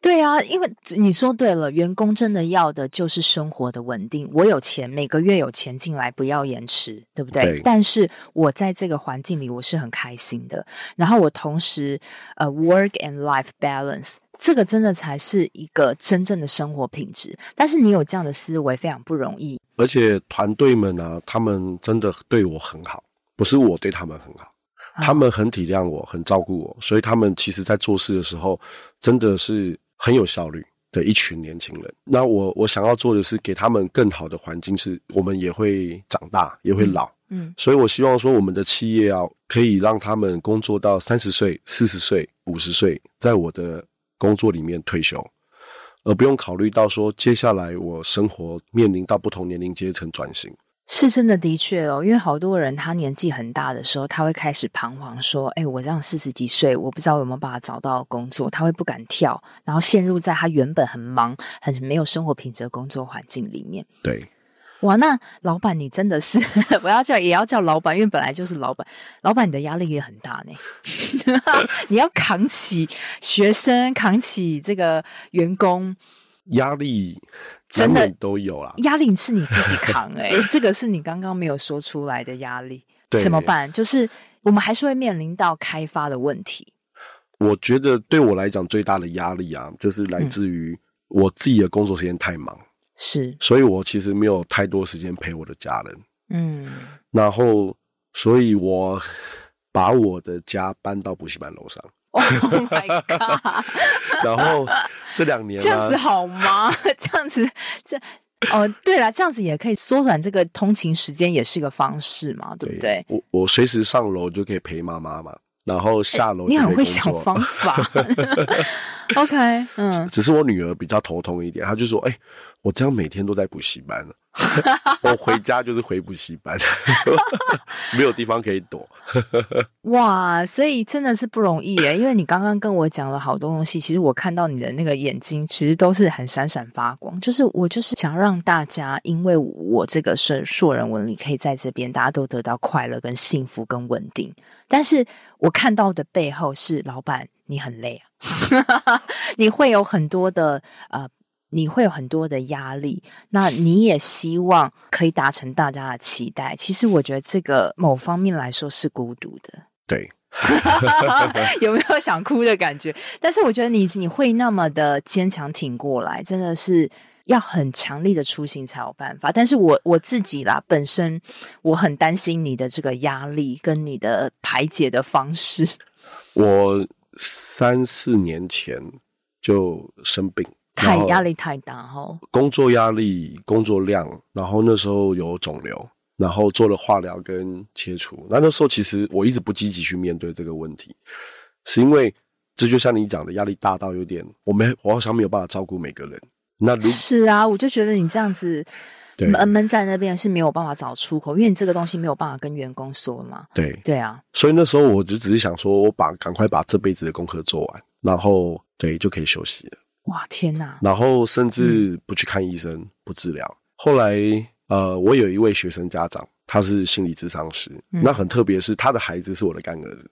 Speaker 1: 对啊，因为你说对了，员工真的要的就是生活的稳定。我有钱，每个月有钱进来，不要延迟，对不对？对。但是我在这个环境里，我是很开心的。然后我同时，呃，work and life balance，这个真的才是一个真正的生活品质。但是你有这样的思维，非常不容易。
Speaker 2: 而且团队们啊，他们真的对我很好，不是我对他们很好。他们很体谅我，很照顾我，所以他们其实在做事的时候，真的是。很有效率的一群年轻人。那我我想要做的是给他们更好的环境，是我们也会长大，也会老。嗯，所以我希望说，我们的企业啊，可以让他们工作到三十岁、四十岁、五十岁，在我的工作里面退休，而不用考虑到说接下来我生活面临到不同年龄阶层转型。
Speaker 1: 是真的，的确哦，因为好多人他年纪很大的时候，他会开始彷徨，说：“哎，我这样四十几岁，我不知道有没有办法找到工作。”他会不敢跳，然后陷入在他原本很忙、很没有生活品质的工作环境里面。
Speaker 2: 对，
Speaker 1: 哇，那老板你真的是，我要叫也要叫老板，因为本来就是老板。老板你的压力也很大呢，你要扛起学生，扛起这个员工，
Speaker 2: 压力。真的都有啦，
Speaker 1: 压力是你自己扛哎、欸、这个是你刚刚没有说出来的压力，怎么办？就是我们还是会面临到开发的问题。
Speaker 2: 我觉得对我来讲最大的压力啊，就是来自于我自己的工作时间太忙，
Speaker 1: 是，
Speaker 2: 所以我其实没有太多时间陪我的家人。嗯，然后，所以我把我的家搬到补习班楼上。
Speaker 1: Oh my god！
Speaker 2: 然后。这两年、啊、
Speaker 1: 这样子好吗？这样子，这哦，对了，这样子也可以缩短这个通勤时间，也是一个方式嘛，对不对？
Speaker 2: 我我随时上楼就可以陪妈妈嘛，然后下楼、欸、
Speaker 1: 你很会想方法。OK，嗯，
Speaker 2: 只是我女儿比较头痛一点，她就说：“哎、欸，我这样每天都在补习班了。” 我回家就是回补习班，没有地方可以躲。
Speaker 1: 哇，所以真的是不容易耶！因为你刚刚跟我讲了好多东西，其实我看到你的那个眼睛，其实都是很闪闪发光。就是我就是想让大家，因为我这个是硕人文理，可以在这边大家都得到快乐、跟幸福、跟稳定。但是我看到的背后是，老板你很累啊，你会有很多的呃。你会有很多的压力，那你也希望可以达成大家的期待。其实我觉得这个某方面来说是孤独的。
Speaker 2: 对，
Speaker 1: 有没有想哭的感觉？但是我觉得你你会那么的坚强挺过来，真的是要很强力的出行才有办法。但是我我自己啦，本身我很担心你的这个压力跟你的排解的方式。
Speaker 2: 我三四年前就生病。
Speaker 1: 太压力太大哈，
Speaker 2: 工作压力、工作量，然后那时候有肿瘤，然后做了化疗跟切除。那那时候其实我一直不积极去面对这个问题，是因为这就像你讲的，压力大到有点，我没我好像没有办法照顾每个人。那如
Speaker 1: 是啊，我就觉得你这样子闷闷在那边是没有办法找出口，因为你这个东西没有办法跟员工说嘛。
Speaker 2: 对
Speaker 1: 对啊，
Speaker 2: 所以那时候我就只是想说，我把赶快把这辈子的功课做完，然后对就可以休息了。
Speaker 1: 哇天哪！
Speaker 2: 然后甚至不去看医生，嗯、不治疗。后来呃，我有一位学生家长，他是心理咨商师，嗯、那很特别是他的孩子是我的干儿子。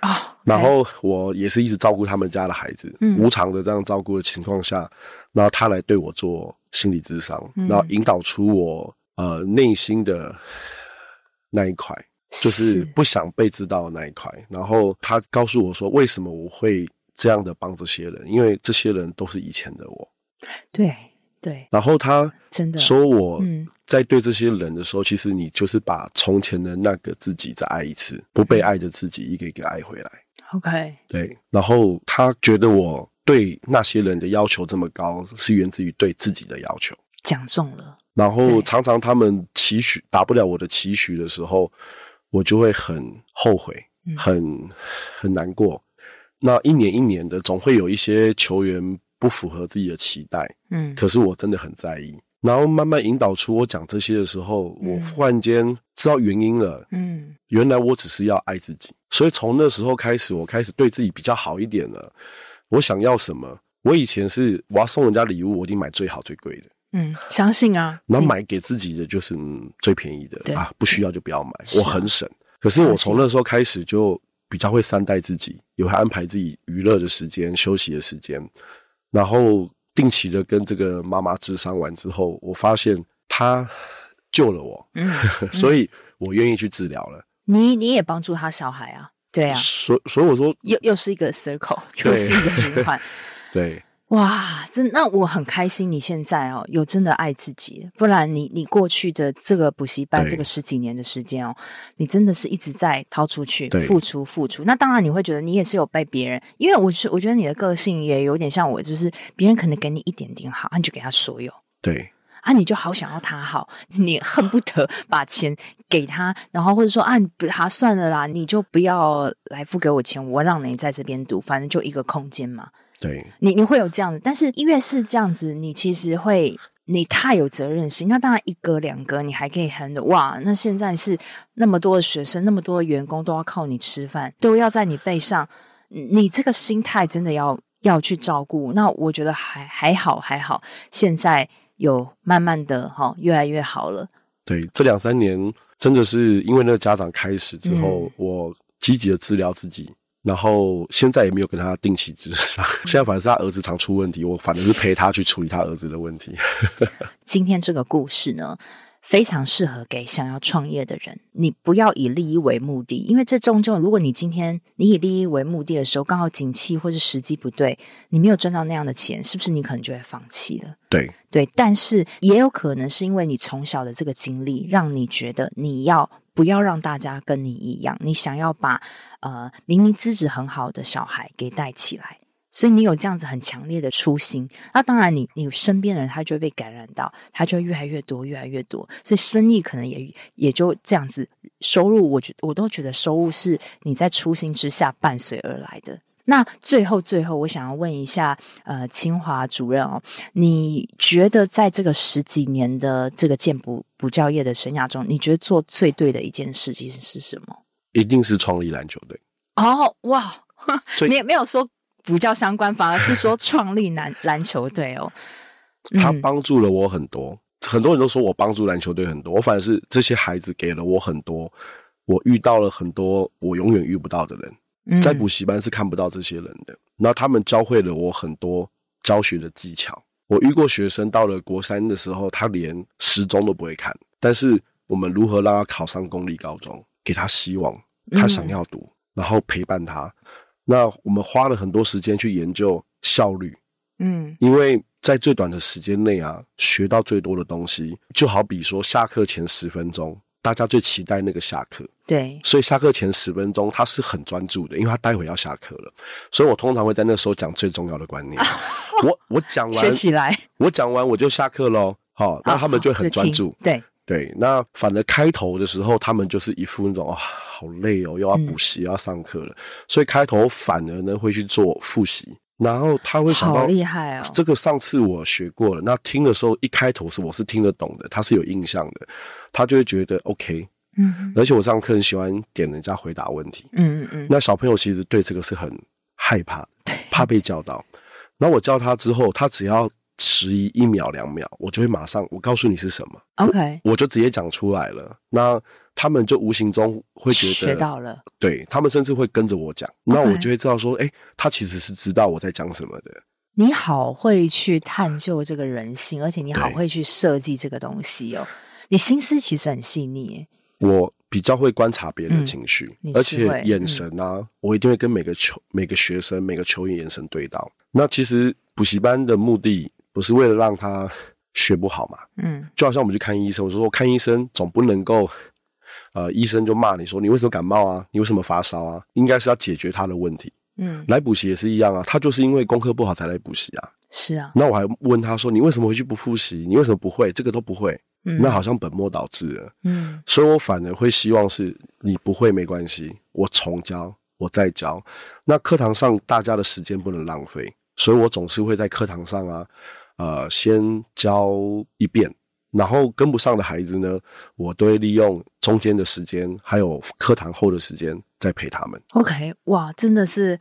Speaker 2: 啊，oh, 然后我也是一直照顾他们家的孩子，嗯、无偿的这样照顾的情况下，然后他来对我做心理咨商，嗯、然后引导出我呃内心的那一块，就是不想被知道的那一块。然后他告诉我说，为什么我会这样的帮这些人？因为这些人都是以前的我。
Speaker 1: 对对。
Speaker 2: 然后他
Speaker 1: 真的
Speaker 2: 说我在对这些人的时候，其实你就是把从前的那个自己再爱一次，不被爱的自己一个一个爱回来。
Speaker 1: OK，
Speaker 2: 对。然后他觉得我对那些人的要求这么高，是源自于对自己的要求。
Speaker 1: 讲中了。
Speaker 2: 然后常常他们期许达不了我的期许的时候，我就会很后悔，很很难过。那一年一年的，总会有一些球员不符合自己的期待。嗯，可是我真的很在意。然后慢慢引导出我讲这些的时候，嗯、我忽然间知道原因了。嗯，原来我只是要爱自己，所以从那时候开始，我开始对自己比较好一点了。我想要什么？我以前是我要送人家礼物，我一定买最好最贵的。嗯，
Speaker 1: 相信啊。
Speaker 2: 然后买给自己的就是、嗯、最便宜的。啊，不需要就不要
Speaker 1: 买。
Speaker 2: 我很省。可是我从那时候开始就比较会善待自己，也会安排自己娱乐的时间、休息的时间，然后。定期的跟这个妈妈智商完之后，我发现她救了我，嗯，嗯所以我愿意去治疗了。
Speaker 1: 你你也帮助他小孩啊？对啊，
Speaker 2: 所所以我说
Speaker 1: 又又是一个 circle，又是一个循环，
Speaker 2: 对。
Speaker 1: 哇，真那我很开心，你现在哦有真的爱自己，不然你你过去的这个补习班这个十几年的时间哦，你真的是一直在掏出去付出付出。那当然你会觉得你也是有被别人，因为我是我觉得你的个性也有点像我，就是别人可能给你一点点好，你就给他所有，
Speaker 2: 对。
Speaker 1: 啊，你就好想要他好，你恨不得把钱给他，然后或者说啊，你他算了啦，你就不要来付给我钱，我让你在这边读，反正就一个空间嘛。
Speaker 2: 对，
Speaker 1: 你你会有这样子，但是越是这样子，你其实会，你太有责任心。那当然，一个两个你还可以很哇。那现在是那么多的学生，那么多的员工都要靠你吃饭，都要在你背上，你这个心态真的要要去照顾。那我觉得还还好还好，现在有慢慢的哈越来越好了。
Speaker 2: 对，这两三年真的是因为那个家长开始之后，嗯、我积极的治疗自己。然后现在也没有跟他定期咨商，现在反而是他儿子常出问题，我反而是陪他去处理他儿子的问题。
Speaker 1: 今天这个故事呢，非常适合给想要创业的人。你不要以利益为目的，因为这终究，如果你今天你以利益为目的的时候，刚好景气或是时机不对，你没有赚到那样的钱，是不是你可能就会放弃了？
Speaker 2: 对
Speaker 1: 对，但是也有可能是因为你从小的这个经历，让你觉得你要。不要让大家跟你一样，你想要把呃明明资质很好的小孩给带起来，所以你有这样子很强烈的初心。那当然你，你身边的人他就会被感染到，他就会越来越多，越来越多，所以生意可能也也就这样子，收入我觉我都觉得收入是你在初心之下伴随而来的。那最后，最后，我想要问一下，呃，清华主任哦，你觉得在这个十几年的这个建补补教业的生涯中，你觉得做最对的一件事其实是什么？
Speaker 2: 一定是创立篮球队。
Speaker 1: 哦，哇，你也没有说补教相关，反而是说创立篮篮球队哦。
Speaker 2: 他帮助了我很多，嗯、很多人都说我帮助篮球队很多，我反而是这些孩子给了我很多，我遇到了很多我永远遇不到的人。在补习班是看不到这些人的，那他们教会了我很多教学的技巧。我遇过学生到了国三的时候，他连时钟都不会看，但是我们如何让他考上公立高中，给他希望，他想要读，然后陪伴他。那我们花了很多时间去研究效率，嗯，因为在最短的时间内啊，学到最多的东西，就好比说下课前十分钟。大家最期待那个下课，
Speaker 1: 对，
Speaker 2: 所以下课前十分钟他是很专注的，因为他待会要下课了，所以我通常会在那时候讲最重要的观念。我我讲完
Speaker 1: 学起来，
Speaker 2: 我讲完我就下课喽。好，那他们就很专注。
Speaker 1: 对
Speaker 2: 对，那反而开头的时候，他们就是一副那种啊，好累哦，又要补习，又要上课了，所以开头反而呢会去做复习。然后他会想到，
Speaker 1: 厉害哦！
Speaker 2: 这个上次我学过了。那听的时候，一开头是我是听得懂的，他是有印象的，他就会觉得 OK。嗯，而且我上课很喜欢点人家回答问题。嗯嗯嗯。那小朋友其实对这个是很害怕，对，怕被教导。然后我教他之后，他只要迟疑一秒两秒，我就会马上我告诉你是什么。
Speaker 1: OK，
Speaker 2: 我就直接讲出来了。那他们就无形中会觉得
Speaker 1: 学到了，
Speaker 2: 对，他们甚至会跟着我讲，那我就会知道说，哎、欸，他其实是知道我在讲什么的。
Speaker 1: 你好会去探究这个人性，而且你好会去设计这个东西哦。你心思其实很细腻。
Speaker 2: 我比较会观察别人的情绪，嗯、而且眼神啊，嗯、我一定会跟每个球、每个学生、每个球员眼神对到。那其实补习班的目的不是为了让他学不好嘛？嗯，就好像我们去看医生，我说我看医生总不能够。呃，医生就骂你说，你为什么感冒啊？你为什么发烧啊？应该是要解决他的问题。嗯，来补习也是一样啊，他就是因为功课不好才来补习啊。
Speaker 1: 是啊，
Speaker 2: 那我还问他说，你为什么回去不复习？你为什么不会？这个都不会。嗯，那好像本末倒置了。嗯，所以我反而会希望是你不会没关系，我重教，我再教。那课堂上大家的时间不能浪费，所以我总是会在课堂上啊，呃，先教一遍。然后跟不上的孩子呢，我都会利用中间的时间，还有课堂后的时间再陪他们。
Speaker 1: OK，哇，真的是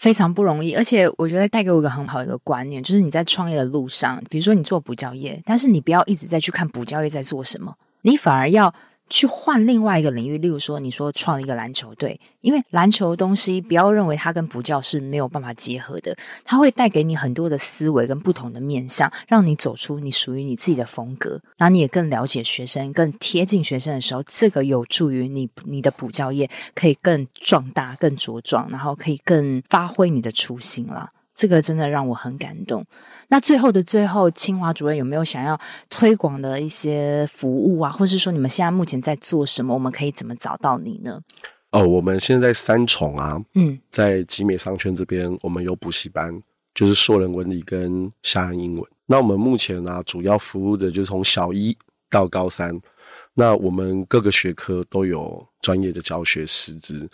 Speaker 1: 非常不容易，而且我觉得带给我一个很好的一个观念，就是你在创业的路上，比如说你做补教业，但是你不要一直在去看补教业在做什么，你反而要。去换另外一个领域，例如说，你说创一个篮球队，因为篮球东西不要认为它跟补教是没有办法结合的，它会带给你很多的思维跟不同的面向，让你走出你属于你自己的风格，然后你也更了解学生，更贴近学生的时候，这个有助于你你的补教业可以更壮大、更茁壮，然后可以更发挥你的初心了。这个真的让我很感动。那最后的最后，清华主任有没有想要推广的一些服务啊，或是说你们现在目前在做什么？我们可以怎么找到你呢？
Speaker 2: 哦，我们现在三重啊，嗯，在集美商圈这边，我们有补习班，就是硕人文理跟夏安英文。那我们目前呢、啊，主要服务的就是从小一到高三，那我们各个学科都有专业的教学师资。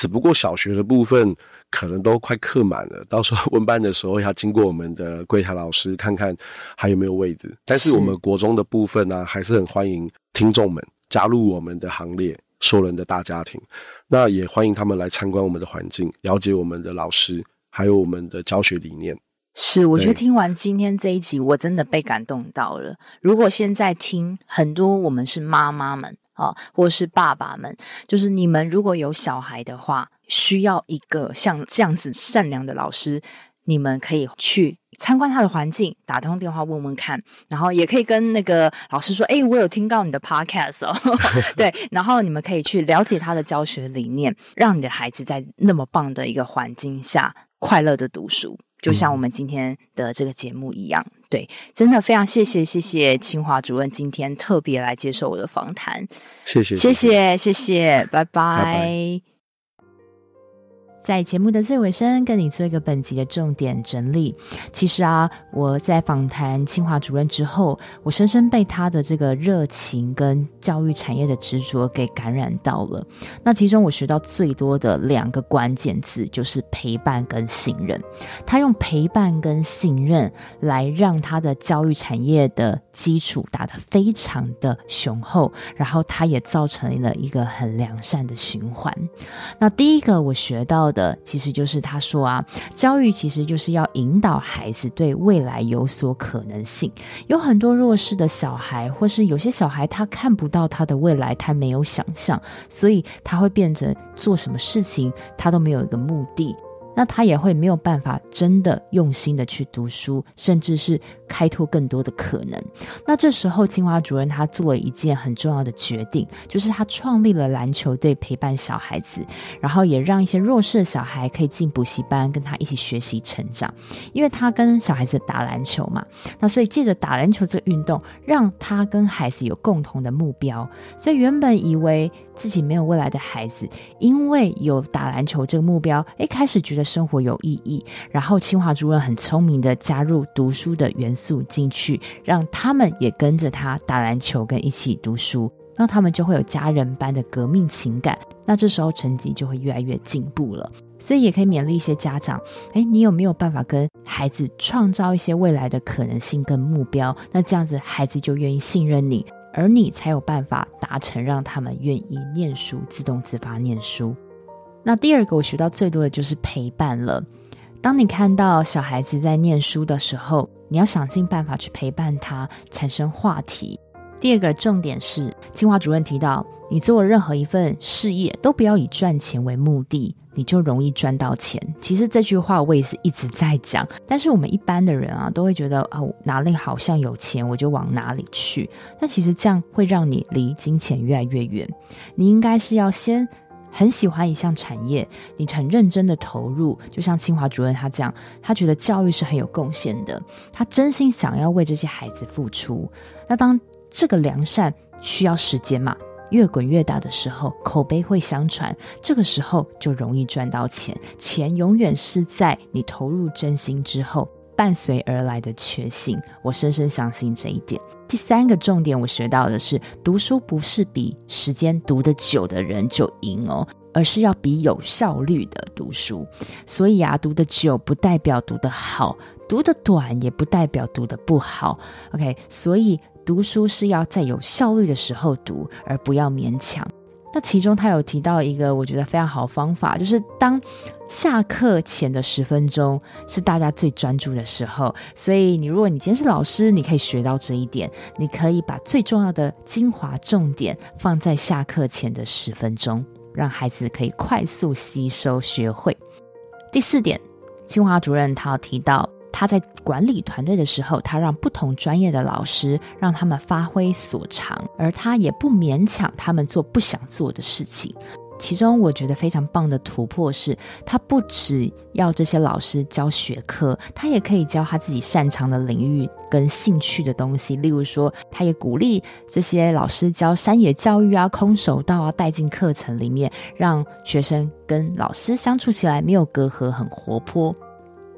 Speaker 2: 只不过小学的部分可能都快课满了，到时候问班的时候要经过我们的柜台老师看看还有没有位置。但是我们国中的部分呢、啊，还是很欢迎听众们加入我们的行列，说人的大家庭。那也欢迎他们来参观我们的环境，了解我们的老师，还有我们的教学理念。
Speaker 1: 是，我觉得听完今天这一集，我真的被感动到了。如果现在听很多，我们是妈妈们。啊，或是爸爸们，就是你们如果有小孩的话，需要一个像这样子善良的老师，你们可以去参观他的环境，打通电话问问看，然后也可以跟那个老师说：“诶，我有听到你的 podcast 哦。” 对，然后你们可以去了解他的教学理念，让你的孩子在那么棒的一个环境下快乐的读书。就像我们今天的这个节目一样，对，真的非常谢谢谢谢清华主任今天特别来接受我的访谈，
Speaker 2: 谢谢
Speaker 1: 谢谢谢谢，拜拜。拜拜。在节目的最尾声，跟你做一个本集的重点整理。其实啊，我在访谈清华主任之后，我深深被他的这个热情跟教育产业的执着给感染到了。那其中我学到最多的两个关键字就是陪伴跟信任。他用陪伴跟信任来让他的教育产业的基础打得非常的雄厚，然后他也造成了一个很良善的循环。那第一个我学到的其实就是他说啊，教育其实就是要引导孩子对未来有所可能性。有很多弱势的小孩，或是有些小孩他看不到他的未来，他没有想象，所以他会变成做什么事情他都没有一个目的。那他也会没有办法真的用心的去读书，甚至是开拓更多的可能。那这时候，清华主任他做了一件很重要的决定，就是他创立了篮球队陪伴小孩子，然后也让一些弱势的小孩可以进补习班跟他一起学习成长。因为他跟小孩子打篮球嘛，那所以借着打篮球这个运动，让他跟孩子有共同的目标。所以原本以为自己没有未来的孩子，因为有打篮球这个目标，诶，开始觉得生活有意义。然后清华主任很聪明的加入读书的元素进去，让他们也跟着他打篮球跟一起读书。那他们就会有家人般的革命情感，那这时候成绩就会越来越进步了。所以也可以勉励一些家长，诶，你有没有办法跟孩子创造一些未来的可能性跟目标？那这样子孩子就愿意信任你，而你才有办法达成让他们愿意念书、自动自发念书。那第二个我学到最多的就是陪伴了。当你看到小孩子在念书的时候，你要想尽办法去陪伴他，产生话题。第二个重点是，清华主任提到，你做任何一份事业都不要以赚钱为目的，你就容易赚到钱。其实这句话我也是一直在讲，但是我们一般的人啊，都会觉得哦，哪里好像有钱，我就往哪里去。那其实这样会让你离金钱越来越远。你应该是要先。很喜欢一项产业，你很认真的投入，就像清华主任他这样，他觉得教育是很有贡献的，他真心想要为这些孩子付出。那当这个良善需要时间嘛，越滚越大的时候，口碑会相传，这个时候就容易赚到钱。钱永远是在你投入真心之后伴随而来的确信，我深深相信这一点。第三个重点，我学到的是，读书不是比时间读得久的人就赢哦，而是要比有效率的读书。所以啊，读得久不代表读得好，读得短也不代表读得不好。OK，所以读书是要在有效率的时候读，而不要勉强。那其中他有提到一个我觉得非常好的方法，就是当下课前的十分钟是大家最专注的时候，所以你如果你今天是老师，你可以学到这一点，你可以把最重要的精华重点放在下课前的十分钟，让孩子可以快速吸收学会。第四点，清华主任他有提到。他在管理团队的时候，他让不同专业的老师让他们发挥所长，而他也不勉强他们做不想做的事情。其中我觉得非常棒的突破是，他不只要这些老师教学科，他也可以教他自己擅长的领域跟兴趣的东西。例如说，他也鼓励这些老师教山野教育啊、空手道啊，带进课程里面，让学生跟老师相处起来没有隔阂，很活泼。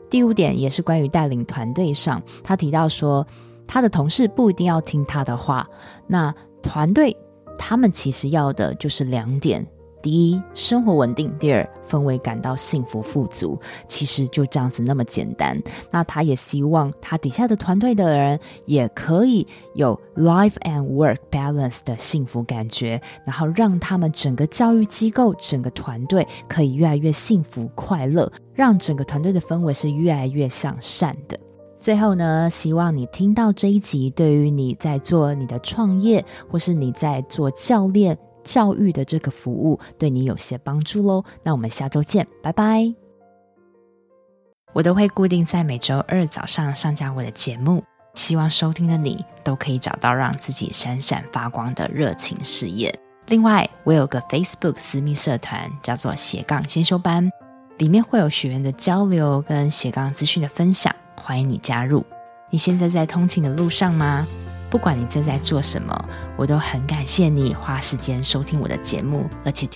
Speaker 1: 第五点也是关于带领团队上，他提到说，他的同事不一定要听他的话，那团队他们其实要的就是两点。第一，生活稳定；第二，氛围感到幸福富足。其实就这样子那么简单。那他也希望他底下的团队的人也可以有 life and work balance 的幸福感觉，然后让他们整个教育机构、整个团队可以越来越幸福快乐，让整个团队的氛围是越来越向善的。最后呢，希望你听到这一集，对于你在做你的创业，或是你在做教练。教育的这个服务对你有些帮助喽，那我们下周见，拜拜。我都会固定在每周二早上上架我的节目，希望收听的你都可以找到让自己闪闪发光的热情事业。另外，我有个 Facebook 私密社团，叫做斜杠先修班，里面会有学员的交流跟斜杠资讯的分享，欢迎你加入。你现在在通勤的路上吗？不管你正在做什么，我都很感谢你花时间收听我的节目，而且